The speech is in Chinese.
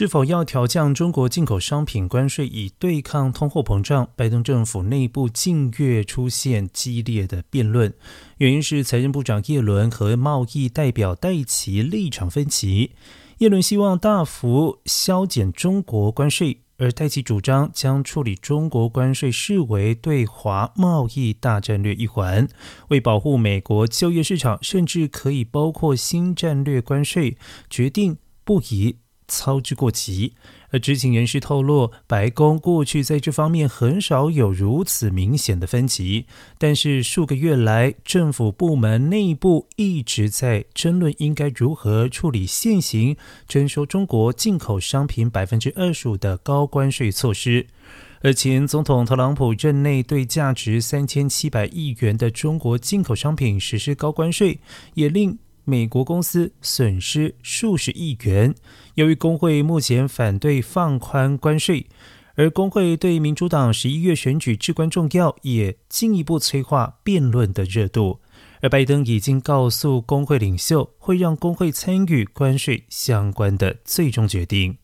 是否要调降中国进口商品关税以对抗通货膨胀？拜登政府内部近月出现激烈的辩论，原因是财政部长耶伦和贸易代表戴奇立场分歧。耶伦希望大幅削减中国关税，而戴奇主张将处理中国关税视为对华贸易大战略一环，为保护美国就业市场，甚至可以包括新战略关税，决定不宜。操之过急，而知情人士透露，白宫过去在这方面很少有如此明显的分歧。但是数个月来，政府部门内部一直在争论应该如何处理现行征收中国进口商品百分之二十五的高关税措施。而前总统特朗普任内对价值三千七百亿元的中国进口商品实施高关税，也令。美国公司损失数十亿元。由于工会目前反对放宽关税，而工会对民主党十一月选举至关重要，也进一步催化辩论的热度。而拜登已经告诉工会领袖，会让工会参与关税相关的最终决定。